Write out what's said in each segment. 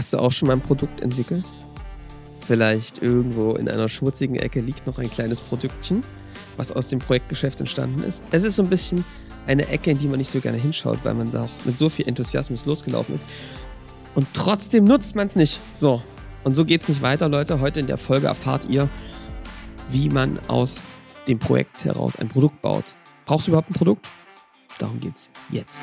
Hast du auch schon mal ein Produkt entwickelt? Vielleicht irgendwo in einer schmutzigen Ecke liegt noch ein kleines Produktchen, was aus dem Projektgeschäft entstanden ist. Es ist so ein bisschen eine Ecke, in die man nicht so gerne hinschaut, weil man da auch mit so viel Enthusiasmus losgelaufen ist. Und trotzdem nutzt man es nicht. So. Und so geht es nicht weiter, Leute. Heute in der Folge erfahrt ihr, wie man aus dem Projekt heraus ein Produkt baut. Brauchst du überhaupt ein Produkt? Darum geht's jetzt.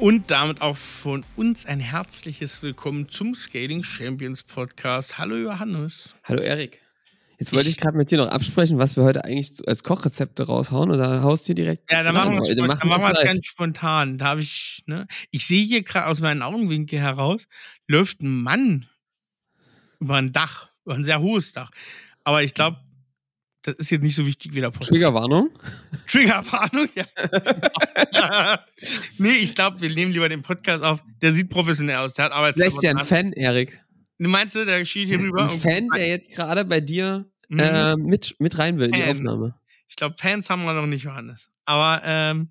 Und damit auch von uns ein herzliches Willkommen zum Scaling Champions Podcast. Hallo Johannes. Hallo Erik. Jetzt wollte ich, ich gerade mit dir noch absprechen, was wir heute eigentlich als Kochrezepte raushauen oder haust du direkt? Ja, dann machen wir es dann machen wir ganz spontan. Da habe ich, ne, ich sehe hier gerade aus meinen Augenwinkel heraus, läuft ein Mann über ein Dach, über ein sehr hohes Dach. Aber ich glaube, das ist jetzt nicht so wichtig wie der Podcast. Triggerwarnung? Triggerwarnung, ja. nee, ich glaube, wir nehmen lieber den Podcast auf. Der sieht professionell aus. Der hat Arbeitsplatz. Vielleicht ja ein Fan, Erik. Meinst du, der schielt hier rüber? Ein Fan, der jetzt gerade bei dir mhm. äh, mit, mit rein will in die Aufnahme. Ich glaube, Fans haben wir noch nicht, Johannes. Aber ähm,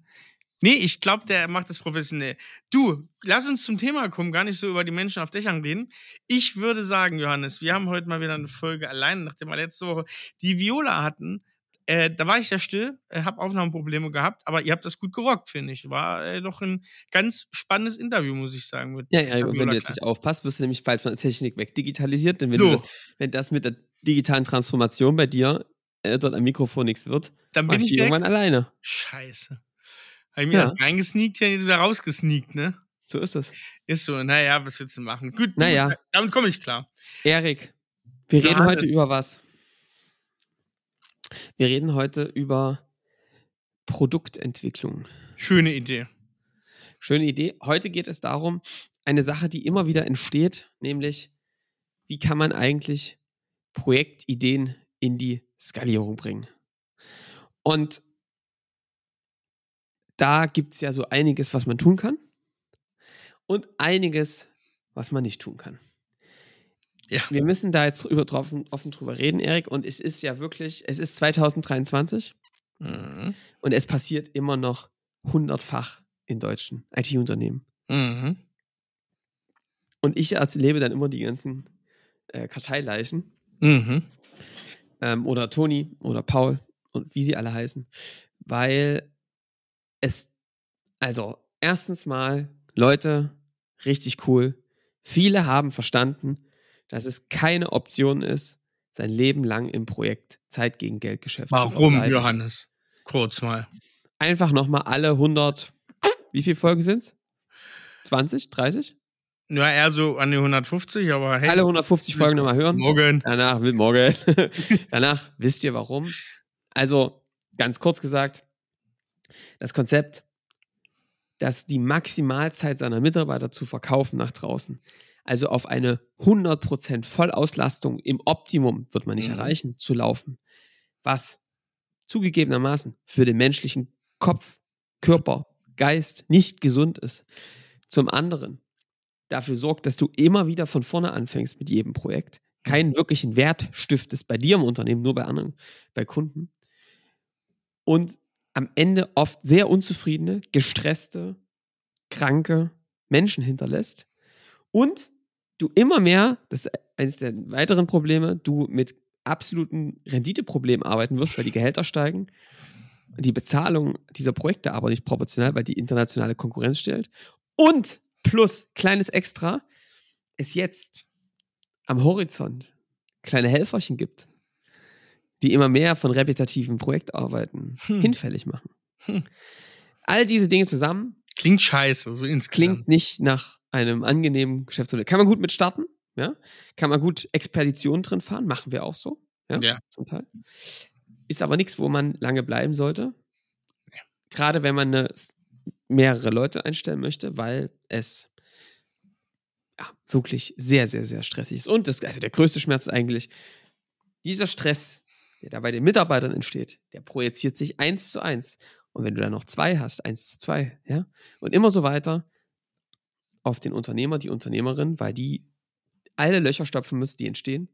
Nee, ich glaube, der macht das professionell. Du, lass uns zum Thema kommen, gar nicht so über die Menschen auf Dächern reden. Ich würde sagen, Johannes, wir haben heute mal wieder eine Folge allein, nachdem wir letzte Woche die Viola hatten. Äh, da war ich ja still, äh, habe Aufnahmeprobleme gehabt, aber ihr habt das gut gerockt, finde ich. War äh, doch ein ganz spannendes Interview, muss ich sagen. Mit ja, ja, und wenn du jetzt nicht aufpasst, wirst du nämlich bald von der Technik wegdigitalisiert. Denn wenn, so. das, wenn das mit der digitalen Transformation bei dir äh, dort am Mikrofon nichts wird, dann bin ich, ich irgendwann alleine. Scheiße. Habe ich mir ja. erst reingesneakt, ja jetzt wieder rausgesneakt, ne? So ist das. Ist so, naja, was willst du machen? Gut, naja. damit komme ich klar. Erik, wir reden heute über was? Wir reden heute über Produktentwicklung. Schöne Idee. Schöne Idee. Heute geht es darum, eine Sache, die immer wieder entsteht, nämlich, wie kann man eigentlich Projektideen in die Skalierung bringen? Und da gibt es ja so einiges, was man tun kann und einiges, was man nicht tun kann. Ja. Wir müssen da jetzt über, drauf, offen drüber reden, Erik. Und es ist ja wirklich, es ist 2023 mhm. und es passiert immer noch hundertfach in deutschen IT-Unternehmen. Mhm. Und ich erlebe dann immer die ganzen äh, Karteileichen. Mhm. Ähm, oder Toni oder Paul und wie sie alle heißen. Weil es, also erstens mal, Leute, richtig cool. Viele haben verstanden, dass es keine Option ist, sein Leben lang im Projekt Zeit gegen Geldgeschäft Warum, zu Warum, Johannes? Kurz mal. Einfach nochmal alle 100, wie viele Folgen sind es? 20, 30? Ja, eher so an die 150, aber hey. Alle 150 Folgen nochmal hören. Morgen. Danach, morgen. Danach wisst ihr warum. Also, ganz kurz gesagt, das Konzept, dass die Maximalzeit seiner Mitarbeiter zu verkaufen nach draußen, also auf eine 100% Vollauslastung im Optimum wird man nicht mhm. erreichen, zu laufen, was zugegebenermaßen für den menschlichen Kopf, Körper, Geist nicht gesund ist. Zum anderen dafür sorgt, dass du immer wieder von vorne anfängst mit jedem Projekt, keinen mhm. wirklichen Wert stiftest bei dir im Unternehmen, nur bei anderen, bei Kunden. Und am Ende oft sehr unzufriedene, gestresste, kranke Menschen hinterlässt und du immer mehr, das ist eines der weiteren Probleme, du mit absoluten Renditeproblemen arbeiten wirst, weil die Gehälter steigen, die Bezahlung dieser Projekte aber nicht proportional, weil die internationale Konkurrenz stellt und plus kleines Extra, es jetzt am Horizont kleine Helferchen gibt, die immer mehr von repetitiven Projektarbeiten hm. hinfällig machen. Hm. All diese Dinge zusammen. Klingt scheiße, so insgesamt. Klingt nicht nach einem angenehmen Geschäftsmodell. Kann man gut mit starten, ja? Kann man gut Expeditionen drin fahren, machen wir auch so, ja, ja. zum Teil. Ist aber nichts, wo man lange bleiben sollte. Ja. Gerade wenn man eine, mehrere Leute einstellen möchte, weil es ja, wirklich sehr, sehr, sehr stressig ist. Und das, also der größte Schmerz ist eigentlich, dieser Stress, der da bei den Mitarbeitern entsteht, der projiziert sich eins zu eins. Und wenn du dann noch zwei hast, eins zu zwei, ja, und immer so weiter auf den Unternehmer, die Unternehmerin, weil die alle Löcher stopfen müssen, die entstehen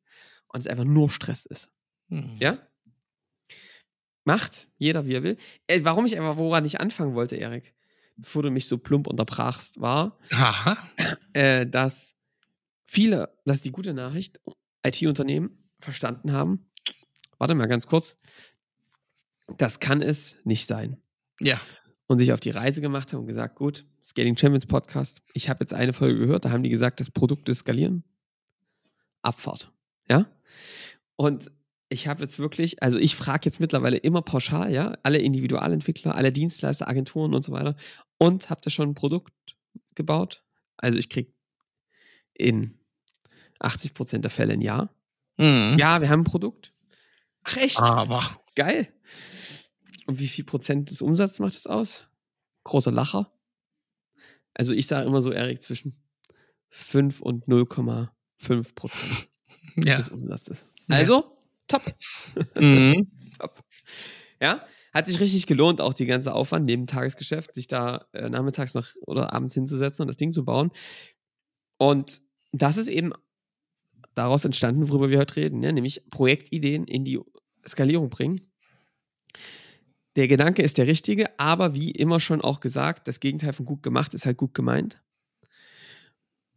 und es einfach nur Stress ist. Mhm. Ja? Macht jeder, wie er will. Äh, warum ich einfach, woran ich anfangen wollte, Erik, bevor du mich so plump unterbrachst, war, äh, dass viele, das ist die gute Nachricht, IT-Unternehmen verstanden haben, warte mal ganz kurz, das kann es nicht sein. Ja. Und sich auf die Reise gemacht haben und gesagt, gut, Scaling Champions Podcast, ich habe jetzt eine Folge gehört, da haben die gesagt, das Produkt ist skalieren. Abfahrt. Ja? Und ich habe jetzt wirklich, also ich frage jetzt mittlerweile immer pauschal, ja, alle Individualentwickler, alle Dienstleister, Agenturen und so weiter. Und habt ihr schon ein Produkt gebaut? Also ich kriege in 80 Prozent der Fälle ein Ja. Mhm. Ja, wir haben ein Produkt. Ach echt? Aber. Geil. Und wie viel Prozent des Umsatzes macht das aus? Großer Lacher. Also ich sage immer so, Erik, zwischen 5 und 0,5 Prozent ja. des Umsatzes. Also, top. Mhm. top. Ja, hat sich richtig gelohnt, auch die ganze Aufwand neben Tagesgeschäft, sich da äh, nachmittags noch oder abends hinzusetzen und das Ding zu bauen. Und das ist eben daraus entstanden, worüber wir heute reden, ne? nämlich Projektideen in die Skalierung bringen. Der Gedanke ist der richtige, aber wie immer schon auch gesagt, das Gegenteil von gut gemacht ist halt gut gemeint.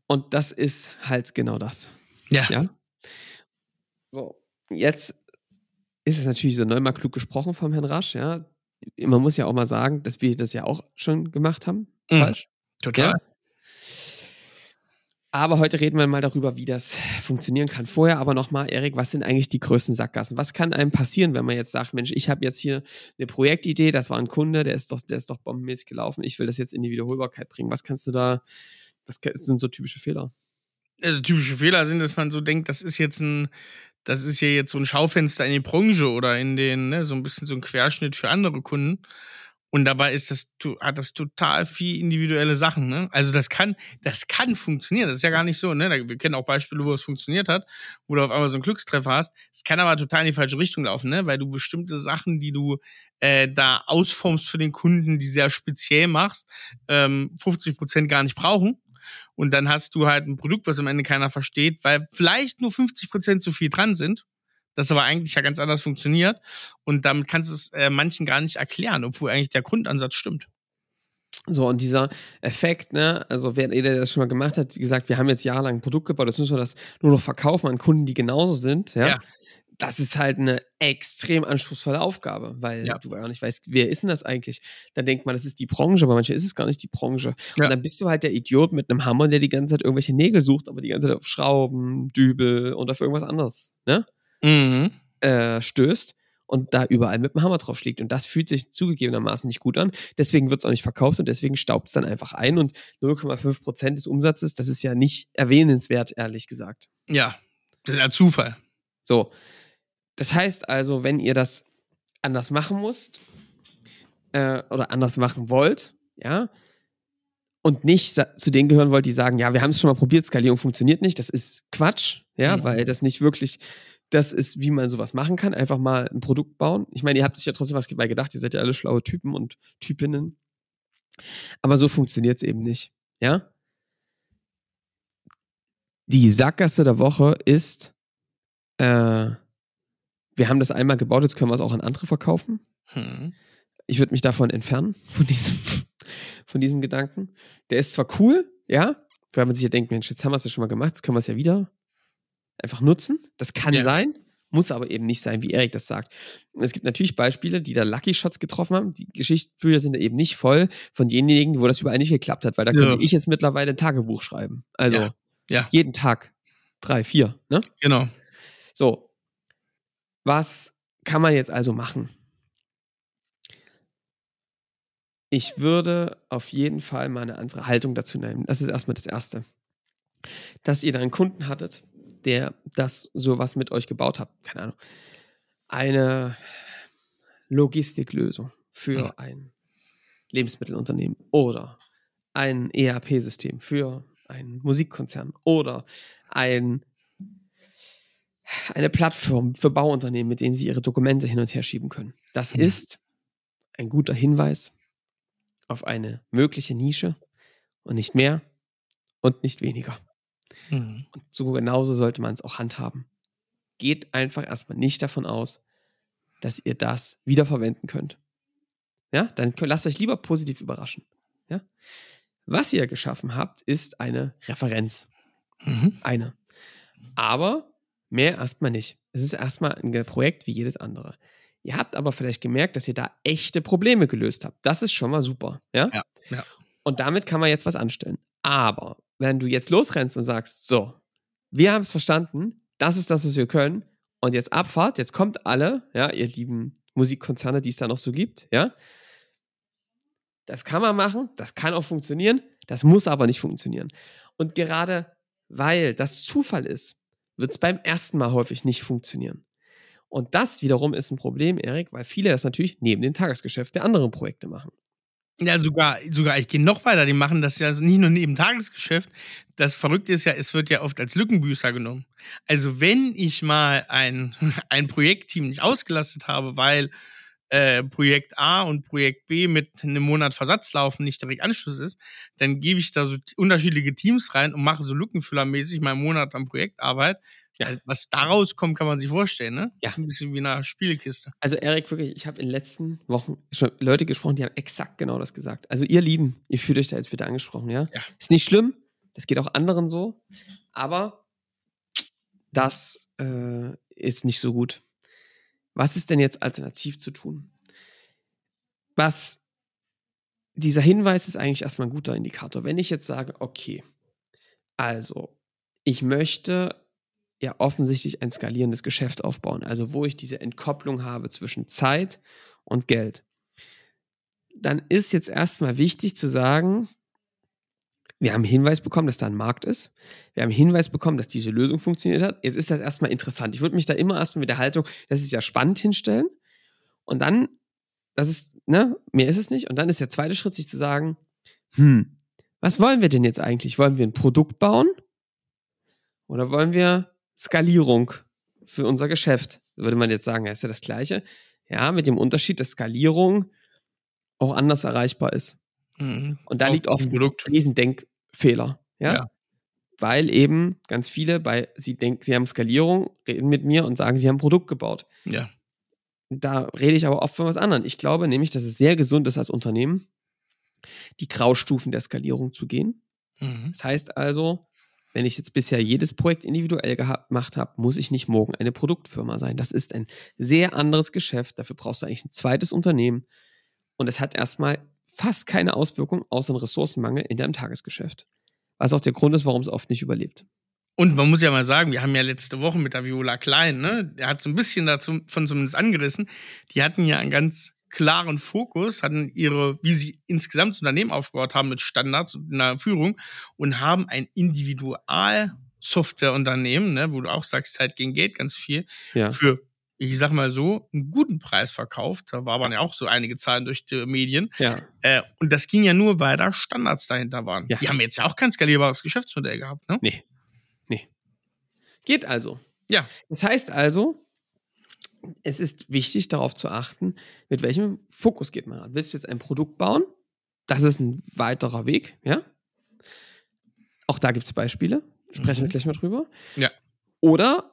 Und das ist halt genau das. Ja. ja? So, jetzt ist es natürlich so neunmal klug gesprochen vom Herrn Rasch, ja. Man muss ja auch mal sagen, dass wir das ja auch schon gemacht haben. Mhm. Falsch. Total. Ja? Aber heute reden wir mal darüber, wie das funktionieren kann. Vorher aber nochmal, Erik, was sind eigentlich die größten Sackgassen? Was kann einem passieren, wenn man jetzt sagt, Mensch, ich habe jetzt hier eine Projektidee, das war ein Kunde, der ist doch, der ist doch bombenmäßig gelaufen, ich will das jetzt in die Wiederholbarkeit bringen. Was kannst du da, was sind so typische Fehler? Also typische Fehler sind, dass man so denkt, das ist jetzt ein, das ist ja jetzt so ein Schaufenster in die Branche oder in den, ne, so ein bisschen so ein Querschnitt für andere Kunden. Und dabei ist das, hat das total viel individuelle Sachen, ne? Also das kann, das kann funktionieren. Das ist ja gar nicht so, ne? Wir kennen auch Beispiele, wo es funktioniert hat, wo du auf einmal so einen Glückstreffer hast. Es kann aber total in die falsche Richtung laufen, ne? Weil du bestimmte Sachen, die du äh, da ausformst für den Kunden, die sehr speziell machst, ähm, 50 Prozent gar nicht brauchen. Und dann hast du halt ein Produkt, was am Ende keiner versteht, weil vielleicht nur 50 Prozent zu viel dran sind das aber eigentlich ja ganz anders funktioniert. Und damit kannst du es äh, manchen gar nicht erklären, obwohl eigentlich der Grundansatz stimmt. So, und dieser Effekt, ne, also wer der das schon mal gemacht hat, gesagt, wir haben jetzt jahrelang ein Produkt gebaut, das müssen wir das nur noch verkaufen an Kunden, die genauso sind, ja. ja. Das ist halt eine extrem anspruchsvolle Aufgabe, weil ja. du gar nicht weißt, wer ist denn das eigentlich? Dann denkt man, das ist die Branche, aber manchmal ist es gar nicht die Branche. Ja. Und dann bist du halt der Idiot mit einem Hammer, der die ganze Zeit irgendwelche Nägel sucht, aber die ganze Zeit auf Schrauben, Dübel und auf irgendwas anderes, ne? Mhm. äh, stößt und da überall mit dem Hammer drauf schlägt. Und das fühlt sich zugegebenermaßen nicht gut an. Deswegen wird es auch nicht verkauft und deswegen staubt es dann einfach ein. Und 0,5 Prozent des Umsatzes, das ist ja nicht erwähnenswert, ehrlich gesagt. Ja, das ist ja Zufall. So. Das heißt also, wenn ihr das anders machen musst äh, oder anders machen wollt, ja, und nicht zu denen gehören wollt, die sagen, ja, wir haben es schon mal probiert, Skalierung funktioniert nicht, das ist Quatsch, ja, mhm. weil das nicht wirklich das ist, wie man sowas machen kann. Einfach mal ein Produkt bauen. Ich meine, ihr habt sich ja trotzdem was dabei gedacht. Ihr seid ja alle schlaue Typen und Typinnen. Aber so funktioniert es eben nicht. Ja? Die Sackgasse der Woche ist, äh, wir haben das einmal gebaut, jetzt können wir es auch an andere verkaufen. Hm. Ich würde mich davon entfernen, von diesem, von diesem Gedanken. Der ist zwar cool, ja, weil man sich ja denkt, Mensch, jetzt haben wir es ja schon mal gemacht, jetzt können wir es ja wieder einfach nutzen. Das kann ja. sein, muss aber eben nicht sein, wie Erik das sagt. Und es gibt natürlich Beispiele, die da Lucky Shots getroffen haben. Die Geschichtsbücher sind eben nicht voll von denjenigen, wo das überall nicht geklappt hat, weil da ja. könnte ich jetzt mittlerweile ein Tagebuch schreiben. Also ja. ja. jeden Tag drei, vier. Ne? Genau. So. Was kann man jetzt also machen? Ich würde auf jeden Fall mal eine andere Haltung dazu nehmen. Das ist erstmal das Erste. Dass ihr da einen Kunden hattet, der das sowas mit euch gebaut hat. Keine Ahnung. Eine Logistiklösung für ja. ein Lebensmittelunternehmen oder ein ERP-System für ein Musikkonzern oder ein, eine Plattform für Bauunternehmen, mit denen sie ihre Dokumente hin und her schieben können. Das Mhm. ist ein guter Hinweis auf eine mögliche Nische und nicht mehr und nicht weniger. Mhm. Und so genauso sollte man es auch handhaben. Geht einfach erstmal nicht davon aus, dass ihr das wiederverwenden könnt. Ja, dann lasst euch lieber positiv überraschen. Ja? Was ihr geschaffen habt, ist eine Referenz. Mhm. Eine. Aber mehr erstmal nicht. Es ist erstmal ein Projekt wie jedes andere. Ihr habt aber vielleicht gemerkt, dass ihr da echte Probleme gelöst habt. Das ist schon mal super. Ja? Ja, ja. Und damit kann man jetzt was anstellen. Aber wenn du jetzt losrennst und sagst, so, wir haben es verstanden, das ist das, was wir können, und jetzt Abfahrt, jetzt kommt alle, ja, ihr lieben Musikkonzerne, die es da noch so gibt, ja. Das kann man machen, das kann auch funktionieren, das muss aber nicht funktionieren. Und gerade weil das Zufall ist, wird es beim ersten Mal häufig nicht funktionieren. Und das wiederum ist ein Problem, Erik, weil viele das natürlich neben dem Tagesgeschäft der anderen Projekte machen. Ja, sogar, sogar, ich gehe noch weiter. Die machen das ja also nicht nur neben Tagesgeschäft. Das Verrückte ist ja, es wird ja oft als Lückenbüßer genommen. Also, wenn ich mal ein, ein Projektteam nicht ausgelastet habe, weil äh, Projekt A und Projekt B mit einem Monat Versatz laufen, nicht direkt Anschluss ist, dann gebe ich da so unterschiedliche Teams rein und mache so lückenfüllermäßig mal einen Monat an Projektarbeit. Ja. Was daraus kommt, kann man sich vorstellen, ne? Ja. Das ist ein bisschen wie eine Spielekiste. Also Erik, wirklich, ich habe in den letzten Wochen schon Leute gesprochen, die haben exakt genau das gesagt. Also ihr Lieben, ihr fühlt euch da jetzt bitte angesprochen, ja? Ja. Ist nicht schlimm, das geht auch anderen so, aber das äh, ist nicht so gut. Was ist denn jetzt alternativ zu tun? Was dieser Hinweis ist eigentlich erstmal ein guter Indikator. Wenn ich jetzt sage, okay, also ich möchte ja offensichtlich ein skalierendes Geschäft aufbauen, also wo ich diese Entkopplung habe zwischen Zeit und Geld, dann ist jetzt erstmal wichtig zu sagen, wir haben Hinweis bekommen, dass da ein Markt ist. Wir haben Hinweis bekommen, dass diese Lösung funktioniert hat. Jetzt ist das erstmal interessant. Ich würde mich da immer erstmal mit der Haltung, das ist ja spannend hinstellen. Und dann, das ist, ne, mehr ist es nicht. Und dann ist der zweite Schritt, sich zu sagen, hm, was wollen wir denn jetzt eigentlich? Wollen wir ein Produkt bauen? Oder wollen wir Skalierung für unser Geschäft? Würde man jetzt sagen, ja, ist ja das Gleiche. Ja, mit dem Unterschied, dass Skalierung auch anders erreichbar ist. Mhm. Und da Auf liegt oft ein. Riesendenkfehler. Ja? Ja. Weil eben ganz viele bei, sie denken, sie haben Skalierung, reden mit mir und sagen, sie haben ein Produkt gebaut. Ja. Da rede ich aber oft von was anderem. Ich glaube nämlich, dass es sehr gesund ist als Unternehmen, die Graustufen der Skalierung zu gehen. Mhm. Das heißt also, wenn ich jetzt bisher jedes Projekt individuell gemacht habe, muss ich nicht morgen eine Produktfirma sein. Das ist ein sehr anderes Geschäft. Dafür brauchst du eigentlich ein zweites Unternehmen. Und es hat erstmal fast keine Auswirkung außer einen Ressourcenmangel in deinem Tagesgeschäft. Was auch der Grund ist, warum es oft nicht überlebt. Und man muss ja mal sagen, wir haben ja letzte Woche mit der Viola Klein, ne, der hat so ein bisschen dazu von zumindest angerissen, die hatten ja einen ganz klaren Fokus, hatten ihre, wie sie insgesamt das Unternehmen aufgebaut haben mit Standards und einer Führung und haben ein Individual-Softwareunternehmen, ne, wo du auch sagst, Zeit gegen Geld ganz viel, Ja. für, ich sag mal so, einen guten Preis verkauft. Da war aber ja auch so einige Zahlen durch die Medien. Ja. Äh, und das ging ja nur, weil da Standards dahinter waren. Ja. Die haben jetzt ja auch kein skalierbares Geschäftsmodell gehabt, ne? Nee. Nee. Geht also. Ja. Das heißt also, es ist wichtig, darauf zu achten, mit welchem Fokus geht man ran. Willst du jetzt ein Produkt bauen? Das ist ein weiterer Weg, ja? Auch da gibt es Beispiele. Sprechen wir Mhm. gleich mal drüber. Ja. Oder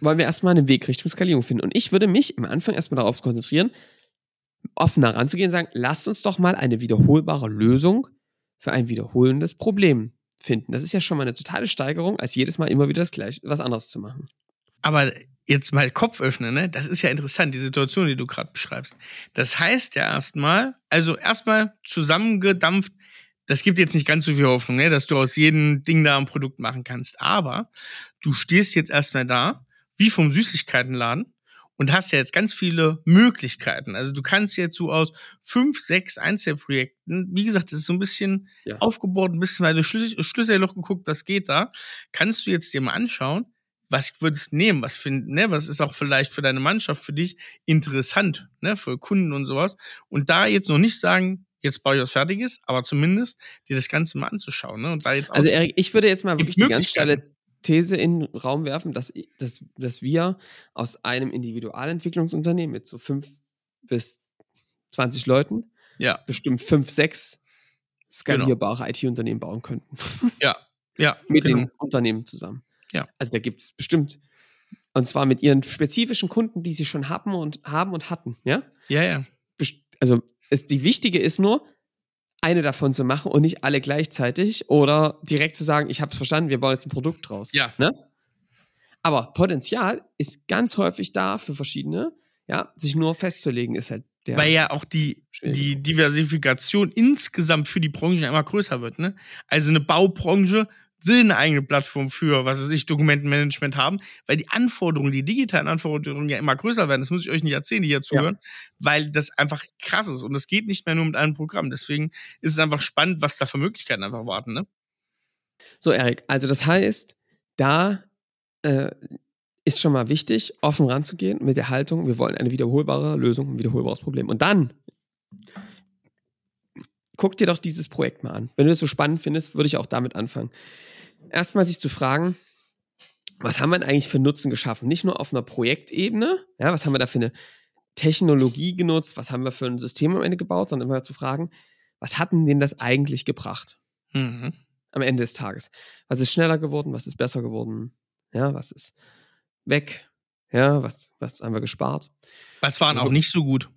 wollen wir erstmal einen Weg Richtung Skalierung finden? Und ich würde mich am Anfang erstmal darauf konzentrieren, offener ranzugehen und sagen, lasst uns doch mal eine wiederholbare Lösung für ein wiederholendes Problem finden. Das ist ja schon mal eine totale Steigerung, als jedes Mal immer wieder das gleiche, was anderes zu machen. Aber jetzt mal Kopf öffnen, ne? Das ist ja interessant, die Situation, die du gerade beschreibst. Das heißt ja erstmal, also erstmal zusammengedampft, das gibt jetzt nicht ganz so viel Hoffnung, ne? dass du aus jedem Ding da ein Produkt machen kannst. Aber du stehst jetzt erstmal da, wie vom Süßigkeitenladen, und hast ja jetzt ganz viele Möglichkeiten. Also du kannst jetzt so aus fünf, sechs Einzelprojekten, wie gesagt, das ist so ein bisschen Ja. aufgebaut, ein bisschen weil du Schlüssel, Schlüsselloch geguckt, was geht da, kannst du jetzt dir mal anschauen, was würdest du nehmen, was find, ne, was ist auch vielleicht für deine Mannschaft, für dich interessant, ne, für Kunden und sowas. Und da jetzt noch nicht sagen, jetzt baue ich was Fertiges, aber zumindest dir das Ganze mal anzuschauen. Ne? Und da jetzt Also Erik, ich würde jetzt mal wirklich die ganz steile These in den Raum werfen, dass, dass, dass wir aus einem Individualentwicklungsunternehmen mit so fünf bis 20 Leuten ja, bestimmt fünf, sechs Genau. skalierbare IT-Unternehmen bauen könnten. ja, ja. mit genau. den Unternehmen zusammen. Ja. Also da gibt es bestimmt. Und zwar mit ihren spezifischen Kunden, die sie schon haben und haben und hatten. Ja. Ja, ja. Also ist, die wichtige ist nur, eine davon zu machen und nicht alle gleichzeitig oder direkt zu sagen, ich habe es verstanden, wir bauen jetzt ein Produkt draus. Ja. Ne? Aber Potenzial ist ganz häufig da für verschiedene. Ja, sich nur festzulegen ist halt der. Weil ja auch die, die. Diversifikation insgesamt für die Branche immer größer wird. Ne? Also eine Baubranche will eine eigene Plattform für, was weiß ich, Dokumentenmanagement haben, weil die Anforderungen, die digitalen Anforderungen ja immer größer werden. Das muss ich euch nicht erzählen, die hier zuhören, weil das einfach krass ist. Und das geht nicht mehr nur mit einem Programm. Deswegen ist es einfach spannend, was da für Möglichkeiten einfach warten. Ne? So, Erik, also das heißt, da äh, ist schon mal wichtig, offen ranzugehen mit der Haltung, wir wollen eine wiederholbare Lösung, ein wiederholbares Problem. Und dann guck dir doch dieses Projekt mal an. Wenn du es so spannend findest, würde ich auch damit anfangen. Erstmal sich zu fragen, was haben wir denn eigentlich für Nutzen geschaffen? Nicht nur auf einer Projektebene, ja, was haben wir da für eine Technologie genutzt, was haben wir für ein System am Ende gebaut, sondern immer zu fragen, was hat denn das eigentlich gebracht? Mhm. am Ende des Tages. Was ist schneller geworden? Was ist besser geworden? Ja, was ist weg? Ja, was, was haben wir gespart? Was waren Also auch nicht so gut?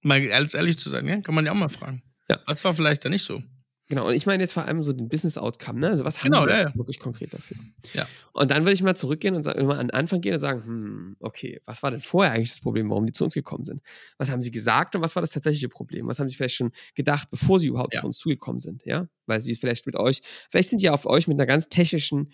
Mal ganz ehrlich zu sein, ja? kann man ja auch mal fragen. Ja. Was war vielleicht da nicht so? Genau, und ich meine jetzt vor allem so den Business Outcome, ne? Also was haben Genau, wir ja, jetzt ja. wirklich konkret dafür? Ja. Und dann würde ich mal zurückgehen und sagen, immer an den Anfang gehen und sagen, hm, okay, was war denn vorher eigentlich das Problem, warum die zu uns gekommen sind? Was haben sie gesagt und was war das tatsächliche Problem? Was haben sie vielleicht schon gedacht, bevor sie überhaupt Ja. auf uns zugekommen sind, ja? Weil sie vielleicht mit euch, vielleicht sind die auf euch mit einer ganz technischen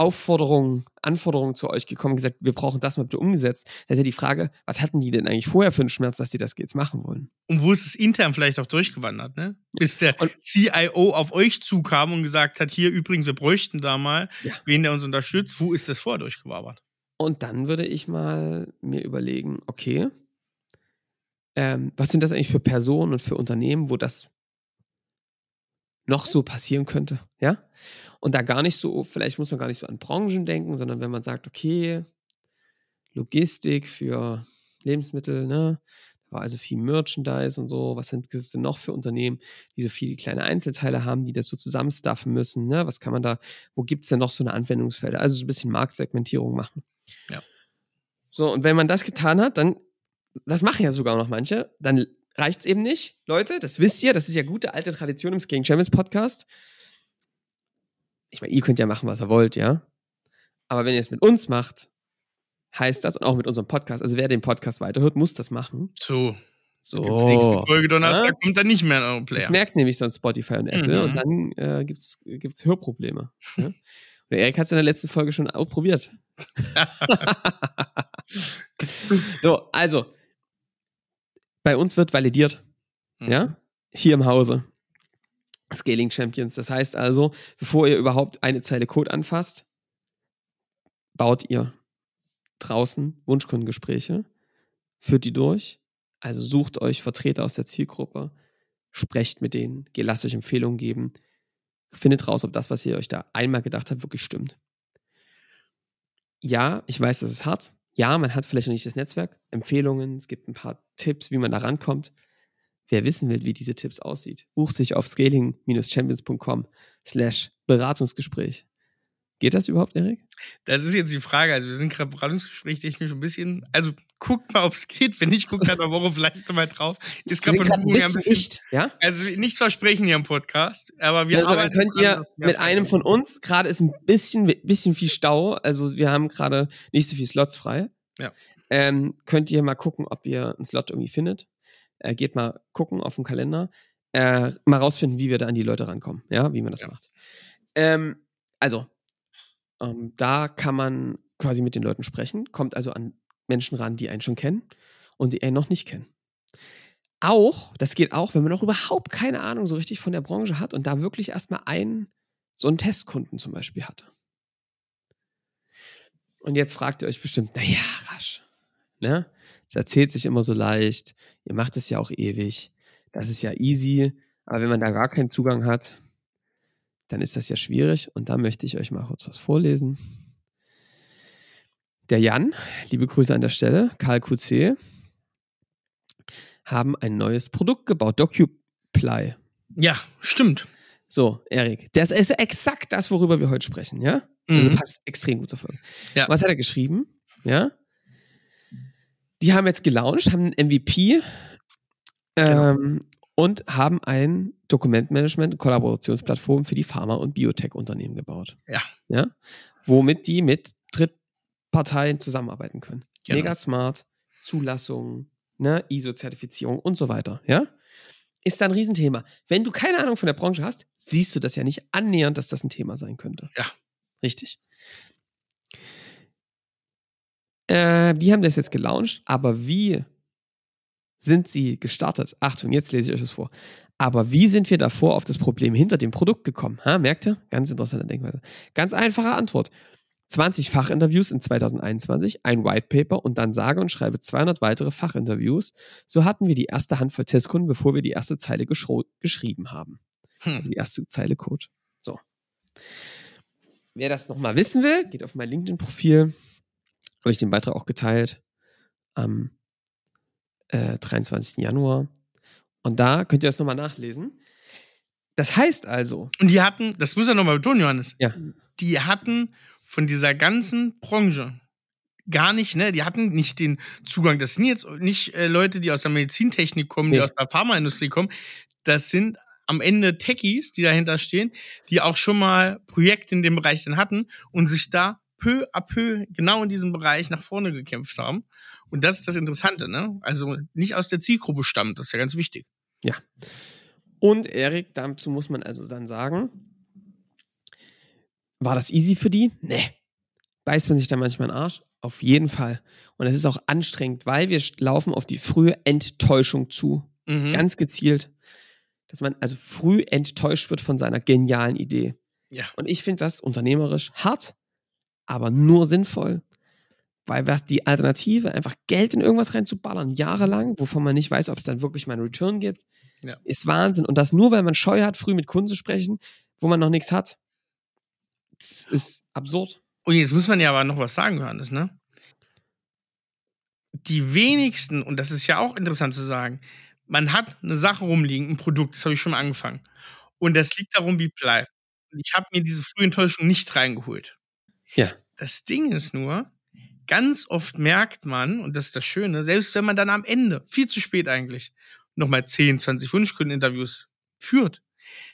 Aufforderung, Anforderung zu euch gekommen gesagt, wir brauchen das mal bitte umgesetzt. Da ist ja die Frage, was hatten die denn eigentlich vorher für einen Schmerz, dass sie das jetzt machen wollen? Und wo ist es intern vielleicht auch durchgewandert, ne? Bis der Und- CIO auf euch zukam und gesagt hat, hier übrigens, wir bräuchten da mal, Ja. wen der uns unterstützt. Wo ist das vorher durchgewabert? Und dann würde ich mal mir überlegen, okay, ähm, was sind das eigentlich für Personen und für Unternehmen, wo das noch so passieren könnte, ja? Und da gar nicht so, vielleicht muss man gar nicht so an Branchen denken, sondern wenn man sagt, okay, Logistik für Lebensmittel, ne? Da war also viel Merchandise und so. Was sind gibt's denn noch für Unternehmen, die so viele kleine Einzelteile haben, die das so zusammenstaffen müssen, ne? Was kann man da, wo gibt es denn noch so eine Anwendungsfelder? Also so ein bisschen Marktsegmentierung machen. Ja. So, und wenn man das getan hat, dann, das machen ja sogar noch manche, dann reicht es eben nicht. Leute, das wisst ihr, das ist ja gute alte Tradition im Skating Champions Podcast. Ich meine, ihr könnt ja machen, was ihr wollt, ja. Aber wenn ihr es mit uns macht, heißt das, und auch mit unserem Podcast, also wer den Podcast weiterhört, muss das machen. So, So. gibt's nächste Folge Donnerstag, Ja? kommt dann nicht mehr in eurem Player. Das merkt nämlich sonst Spotify und Apple Mhm. und dann äh, gibt es gibt's Hörprobleme. Ja? Und Erik hat es in der letzten Folge schon auch probiert. so, also, bei uns wird validiert, Mhm. ja, hier im Hause. Scaling Champions. Das heißt also, bevor ihr überhaupt eine Zeile Code anfasst, baut ihr draußen Wunschkundengespräche, führt die durch, also sucht euch Vertreter aus der Zielgruppe, sprecht mit denen, lasst euch Empfehlungen geben, findet raus, ob das, was ihr euch da einmal gedacht habt, wirklich stimmt. Ja, ich weiß, das ist hart. Ja, man hat vielleicht noch nicht das Netzwerk, Empfehlungen, es gibt ein paar Tipps, wie man da rankommt. Wer wissen will, wie diese Tipps aussieht, bucht sich auf scaling-champions.com slash Beratungsgespräch. Geht das überhaupt, Erik? Das ist jetzt die Frage. Also, wir sind gerade beratungsgespräch technisch ein bisschen. Also, guckt mal, ob es geht. Wenn nicht, guckt halt eine Woche vielleicht nochmal drauf. Ist gerade ein bisschen. nicht, ja? Also, nichts versprechen hier im Podcast. Aber wir also dann arbeiten könnt ihr mit einem von uns, gerade ist ein bisschen, bisschen viel Stau, also wir haben gerade nicht so viele Slots frei. Ja. Ähm, könnt ihr mal gucken, ob ihr einen Slot irgendwie findet. Äh, geht mal gucken auf dem Kalender. Äh, mal rausfinden, wie wir da an die Leute rankommen, ja, wie man das Ja. macht. Ähm, also, ähm, da kann man quasi mit den Leuten sprechen, kommt also an Menschen ran, die einen schon kennen und die einen noch nicht kennen. Auch, das geht auch, wenn man noch überhaupt keine Ahnung so richtig von der Branche hat und da wirklich erstmal einen, so einen Testkunden zum Beispiel hatte. Und jetzt fragt ihr euch bestimmt, naja, rasch, ne? Das erzählt sich immer so leicht, ihr macht es ja auch ewig. das ist ja easy. Aber wenn man da gar keinen Zugang hat, dann ist das ja schwierig. Und da möchte ich euch mal kurz was vorlesen. Der Jan, liebe Grüße an der Stelle, Karl QC, haben ein neues Produkt gebaut, DocuPly. Ja, stimmt. So, Erik, das ist exakt das, worüber wir heute sprechen, ja? Also Mhm. passt extrem gut dafür. Ja. Was hat er geschrieben? Ja. Die haben jetzt gelauncht, haben einen MVP Genau. Und haben ein Dokumentmanagement- und Kollaborationsplattform für die Pharma- und Biotech-Unternehmen gebaut. Ja. ja. Womit die mit Drittparteien zusammenarbeiten können. Genau. Mega smart, Zulassung, ne, ISO-Zertifizierung und so weiter. Ja. Ist da ein Riesenthema. Wenn du keine Ahnung von der Branche hast, siehst du das ja nicht annähernd, dass das ein Thema sein könnte. Ja. Richtig. Äh, die haben das jetzt gelauncht, aber wie sind sie gestartet? Achtung, jetzt lese ich euch das vor. Aber wie sind wir davor auf das Problem hinter dem Produkt gekommen? Ha, merkt ihr? Ganz interessante Denkweise. Ganz einfache Antwort. 20 Fachinterviews in 2021, ein White Paper und dann sage und schreibe 200 weitere Fachinterviews. So hatten wir die erste Handvoll Testkunden, bevor wir die erste Zeile geschrieben haben. Hm. Also die erste Zeile Code. So. Wer das nochmal wissen will, geht auf mein LinkedIn-Profil. Habe ich den Beitrag auch geteilt am äh, 23. Januar. Und da könnt ihr das nochmal nachlesen. Das heißt also, Und die hatten, das muss er nochmal betonen, Johannes, ja, die hatten von dieser ganzen Branche gar nicht, ne, die hatten nicht den Zugang. Das sind jetzt nicht äh, Leute, die aus der Medizintechnik kommen, die Nee. aus der Pharmaindustrie kommen. Das sind am Ende Techies, die dahinter stehen, die auch schon mal Projekte in dem Bereich dann hatten und sich da peu à peu genau in diesem Bereich nach vorne gekämpft haben. Und das ist das Interessante, ne? Also nicht aus der Zielgruppe stammt, das ist ja ganz wichtig. Und Erik, dazu muss man also dann sagen, war das easy für die? Nee. Beißt man sich da manchmal in den Arsch? Auf jeden Fall. Und es ist auch anstrengend, weil wir laufen auf die frühe Enttäuschung zu. Mhm. Ganz gezielt. Dass man also früh enttäuscht wird von seiner genialen Idee. ja. Und ich finde das unternehmerisch hart, aber nur sinnvoll. Weil die Alternative, einfach Geld in irgendwas reinzuballern, jahrelang, wovon man nicht weiß, ob es dann wirklich mal einen Return gibt, Ja. ist Wahnsinn. Und das nur, weil man Scheu hat, früh mit Kunden zu sprechen, wo man noch nichts hat. Das ist absurd. Und jetzt muss man ja aber noch was sagen, Johannes, ne? Die wenigsten, und das ist ja auch interessant zu sagen, man hat eine Sache rumliegen, ein Produkt, das habe ich schon mal angefangen. Und das liegt darum, wie bleibt. Ich habe mir diese frühe Enttäuschung nicht reingeholt. Ja. Das Ding ist nur, ganz oft merkt man, und das ist das Schöne, selbst wenn man dann am Ende, viel zu spät eigentlich, nochmal 10, 20 Wunschkundeninterviews führt,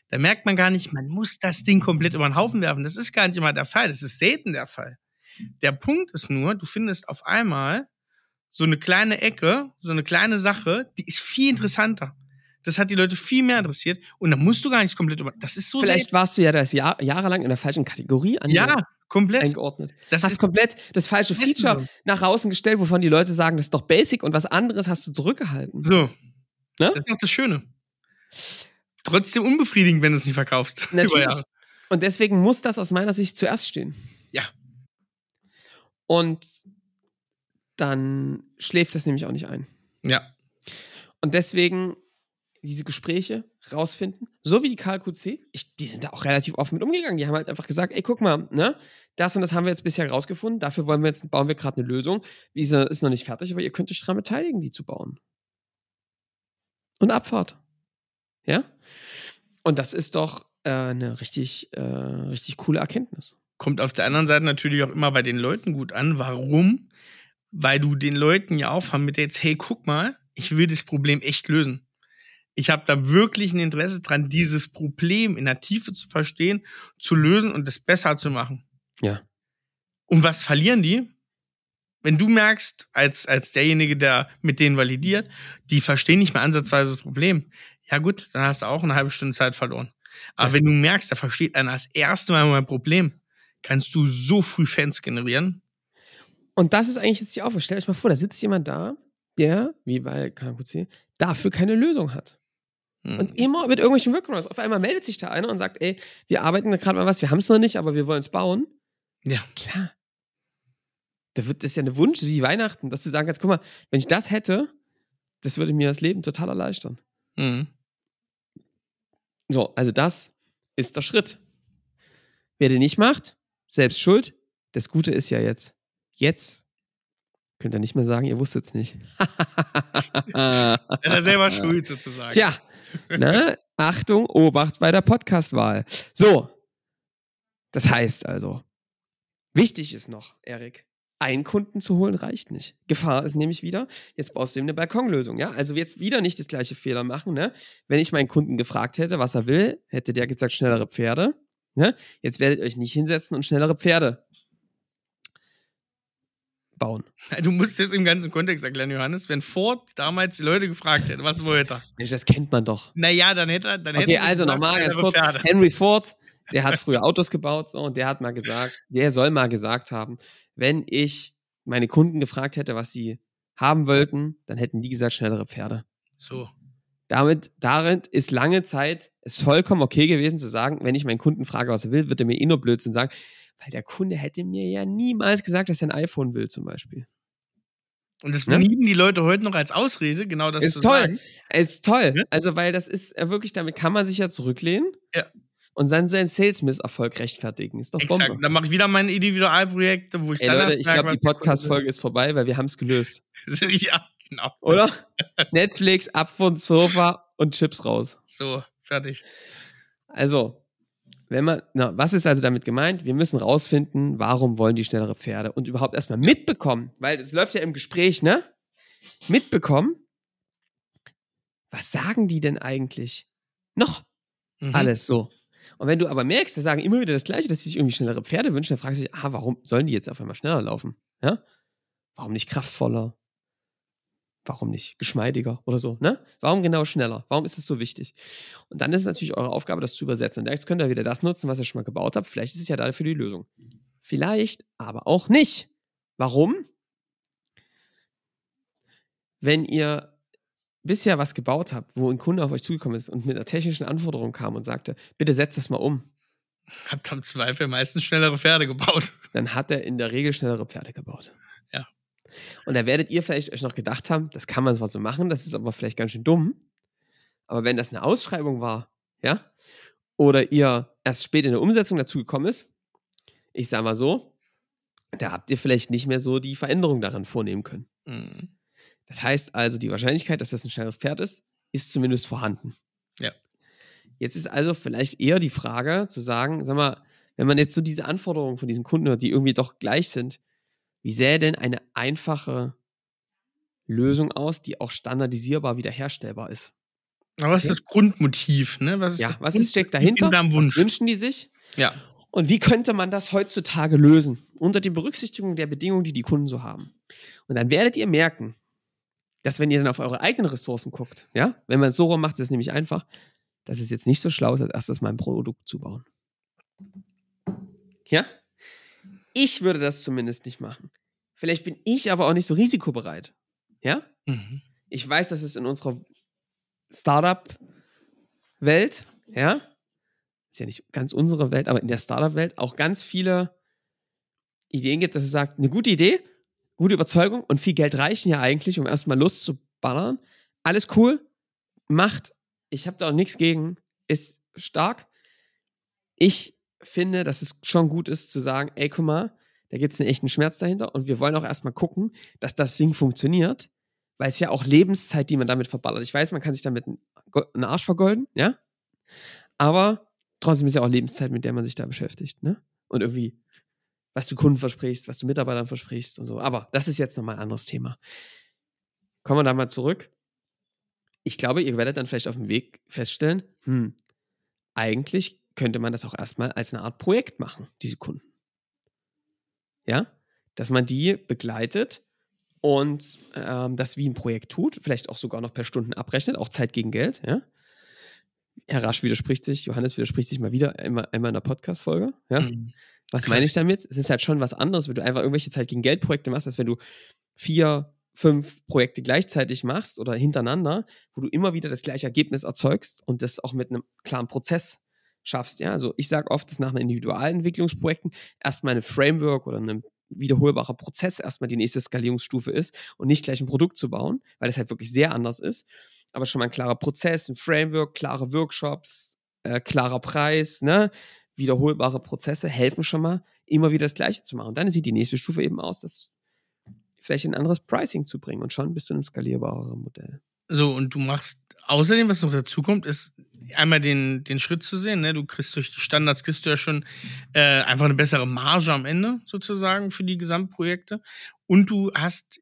da merkt man gar nicht, man muss das Ding komplett über den Haufen werfen. Das ist gar nicht immer der Fall. Das ist selten der Fall. Der Punkt ist nur, du findest auf einmal so eine kleine Ecke, so eine kleine Sache, die ist viel interessanter. Das hat die Leute viel mehr interessiert und dann musst du gar nicht komplett über. Das ist so Vielleicht warst du ja das Jahr, jahrelang in der falschen Kategorie ange- selten. Ja, komplett. eingeordnet. Das hast ist komplett das falsche Feature nach außen gestellt, wovon die Leute sagen, das ist doch basic und was anderes hast du zurückgehalten. so. Ne? Das ist auch das Schöne. Trotzdem unbefriedigend, wenn du es nicht verkaufst. Natürlich. Und deswegen muss das aus meiner Sicht zuerst stehen. Ja. Und dann schläft das nämlich auch nicht ein. Ja. Und deswegen diese Gespräche rausfinden, so wie die KLQC, ich, die sind da auch relativ offen mit umgegangen. Die haben halt einfach gesagt, ey, guck mal, ne, das und das haben wir jetzt bisher rausgefunden, dafür wollen wir jetzt, bauen wir gerade eine Lösung. Diese ist noch nicht fertig, aber ihr könnt euch daran beteiligen, die zu bauen. Und Abfahrt. Ja? Und das ist doch äh, eine richtig, äh, richtig coole Erkenntnis. Kommt auf der anderen Seite natürlich auch immer bei den Leuten gut an. Warum? Weil du den Leuten ja aufhaben mit jetzt, hey, guck mal, ich will das Problem echt lösen. Ich habe da wirklich ein Interesse dran, dieses Problem in der Tiefe zu verstehen, zu lösen und das besser zu machen. Ja. Und was verlieren die? Wenn du merkst, als, als derjenige, der mit denen validiert, die verstehen nicht mehr ansatzweise das Problem. Ja gut, dann hast du auch eine halbe Stunde Zeit verloren. Aber Ja. wenn du merkst, da versteht einer das erste Mal mein Problem, kannst du so früh Fans generieren. Und das ist eigentlich jetzt die Aufgabe. Stellt euch mal vor, da sitzt jemand da, der, wie bei KQC, dafür keine Lösung hat. Hm. Und immer mit irgendwelchen Workarounds. Auf einmal meldet sich da einer und sagt, ey, wir arbeiten da gerade mal was, wir haben es noch nicht, aber wir wollen es bauen. Ja. Klar. Da wird das ist ja eine Wunsch wie Weihnachten, dass du sagen kannst, guck mal, wenn ich das hätte, das würde mir das Leben total erleichtern. Mhm. So, also das ist der Schritt. Wer den nicht macht, selbst schuld. Das Gute ist ja jetzt, jetzt könnt ihr nicht mehr sagen, ihr wusstet es nicht. Er ist selber schuld sozusagen. Tja, ne? Achtung, Obacht bei der Podcastwahl. So, das heißt also, wichtig ist noch, Erik, einen Kunden zu holen reicht nicht. Gefahr ist nämlich wieder, jetzt brauchst du ihm eine Balkonlösung, ja? Also jetzt wieder nicht das gleiche Fehler machen, ne? Wenn ich meinen Kunden gefragt hätte, was er will, hätte der gesagt, schnellere Pferde. Ne? Jetzt werdet ihr euch nicht hinsetzen und schnellere Pferde bauen. Du musst jetzt im ganzen Kontext erklären, Johannes. Wenn Ford damals die Leute gefragt hätte, was wollte er? Mensch, das kennt man doch. Naja, dann hätte er. Dann hätte Okay, er also nochmal ganz kurz. Pferde. Henry Ford, der hat früher Autos gebaut so, und der hat mal gesagt, der soll mal gesagt haben, wenn ich meine Kunden gefragt hätte, was sie haben wollten, dann hätten die gesagt, schnellere Pferde. So. Damit, darin ist lange Zeit es vollkommen okay gewesen zu sagen, wenn ich meinen Kunden frage, was er will, wird er mir eh nur Blödsinn sagen, weil der Kunde hätte mir ja niemals gesagt, dass er ein iPhone will, zum Beispiel. Und das Ne? belieben die Leute heute noch als Ausrede, genau das Ist zu toll. sagen. Ist toll. Ja. Also, weil das ist äh, wirklich, damit kann man sich ja zurücklehnen Ja. und dann seinen Sales-Misserfolg rechtfertigen. Ist doch Bombe. Exakt. Dann mache ich wieder mein Individualprojekt, wo ich Ey dann Leute, ich glaube, die Podcast-Folge ist vorbei, weil wir haben es gelöst. ja, genau. Oder? Netflix, ab vom Sofa und Chips raus. So, fertig. Also, wenn man, na, was ist also damit gemeint? Wir müssen rausfinden, warum wollen die schnellere Pferde und überhaupt erstmal mitbekommen, weil es läuft ja im Gespräch, ne? Mitbekommen, was sagen die denn eigentlich noch Mhm. alles so? Und wenn du aber merkst, die sagen immer wieder das Gleiche, dass sie sich irgendwie schnellere Pferde wünschen, dann fragst du dich, ah, warum sollen die jetzt auf einmal schneller laufen? Ja? Warum nicht kraftvoller? Warum nicht geschmeidiger oder so? Ne? Warum genau schneller? Warum ist das so wichtig? Und dann ist es natürlich eure Aufgabe, das zu übersetzen. Und jetzt könnt ihr wieder das nutzen, was ihr schon mal gebaut habt. Vielleicht ist es ja dafür die Lösung. Vielleicht, aber auch nicht. Warum? Wenn ihr bisher was gebaut habt, wo ein Kunde auf euch zugekommen ist und mit einer technischen Anforderung kam und sagte, bitte setzt das mal um, Habt am Zweifel meistens schnellere Pferde gebaut. dann hat er in der Regel schnellere Pferde gebaut. Und da werdet ihr vielleicht euch noch gedacht haben, das kann man zwar so machen, das ist aber vielleicht ganz schön dumm. Aber wenn das eine Ausschreibung war, ja, oder ihr erst spät in der Umsetzung dazu gekommen ist, ich sag mal so, da habt ihr vielleicht nicht mehr so die Veränderung daran vornehmen können. Mhm. Das heißt also, die Wahrscheinlichkeit, dass das ein schnelles Pferd ist, ist zumindest vorhanden. Ja. Jetzt ist also vielleicht eher die Frage zu sagen, sag mal, wenn man jetzt so diese Anforderungen von diesen Kunden hört, die irgendwie doch gleich sind, wie sähe denn eine einfache Lösung aus, die auch standardisierbar wiederherstellbar ist? Aber was ist Ja. das Grundmotiv? Ne? Was ist Ja, was ist, steckt dahinter? Was wünschen die sich? Ja. Und wie könnte man das heutzutage lösen? Unter die Berücksichtigung der Bedingungen, die die Kunden so haben. Und dann werdet ihr merken, dass wenn ihr dann auf eure eigenen Ressourcen guckt, ja, wenn man es so rum macht, ist es nämlich einfach, dass es jetzt nicht so schlau ist, als erstes mal ein Produkt zu bauen. Ja? Ich würde das zumindest nicht machen. Vielleicht bin ich aber auch nicht so risikobereit. Ja? Mhm. ich weiß, dass es in unserer Startup-Welt, ja, ist ja nicht ganz unsere Welt, aber in der Startup-Welt auch ganz viele Ideen gibt, dass es sagt, eine gute Idee, gute Überzeugung und viel Geld reichen ja eigentlich, um erstmal Lust zu ballern. Alles cool, macht, ich habe da auch nichts gegen, ist stark. Ich finde, dass es schon gut ist zu sagen, ey, guck mal, da gibt es einen echten Schmerz dahinter und wir wollen auch erstmal gucken, dass das Ding funktioniert weil es ja auch Lebenszeit, die man damit verballert. Ich weiß, man kann sich damit einen Arsch vergolden, ja, aber trotzdem ist ja auch Lebenszeit, mit der man sich da beschäftigt, ne? Und irgendwie, was du Kunden versprichst, was du Mitarbeitern versprichst und so. Aber das ist jetzt nochmal ein anderes Thema. Kommen wir da mal zurück. Ich glaube, ihr werdet dann vielleicht auf dem Weg feststellen, hm, eigentlich könnte man das auch erstmal als eine Art Projekt machen, diese Kunden. Ja? Dass man die begleitet und ähm, das wie ein Projekt tut, vielleicht auch sogar noch per Stunden abrechnet, auch Zeit gegen Geld, ja. Herr Rasch widerspricht sich, Johannes widerspricht sich mal wieder einmal, einmal in der Podcast-Folge. Ja? Mhm. Was Krass. meine ich damit? Es ist halt schon was anderes, wenn du einfach irgendwelche Zeit gegen Geld Projekte machst, als wenn du vier, fünf Projekte gleichzeitig machst oder hintereinander, wo du immer wieder das gleiche Ergebnis erzeugst und das auch mit einem klaren Prozess schaffst. Ja, also ich sage oft, dass nach einer Individualentwicklungsprojekten erstmal eine Framework oder ein wiederholbarer Prozess erstmal die nächste Skalierungsstufe ist und nicht gleich ein Produkt zu bauen, weil das halt wirklich sehr anders ist. aber schon mal ein klarer Prozess, ein Framework, klare Workshops, äh, klarer Preis, ne? wiederholbare Prozesse helfen schon mal, immer wieder das Gleiche zu machen. Und dann sieht die nächste Stufe eben aus, das vielleicht ein anderes Pricing zu bringen und schon bist du in einem skalierbareren Modell. So, und du machst außerdem, was noch dazu kommt, ist einmal den, den Schritt zu sehen. Ne? Du kriegst durch die Standards, kriegst du ja schon äh, einfach eine bessere Marge am Ende sozusagen für die Gesamtprojekte. Und du hast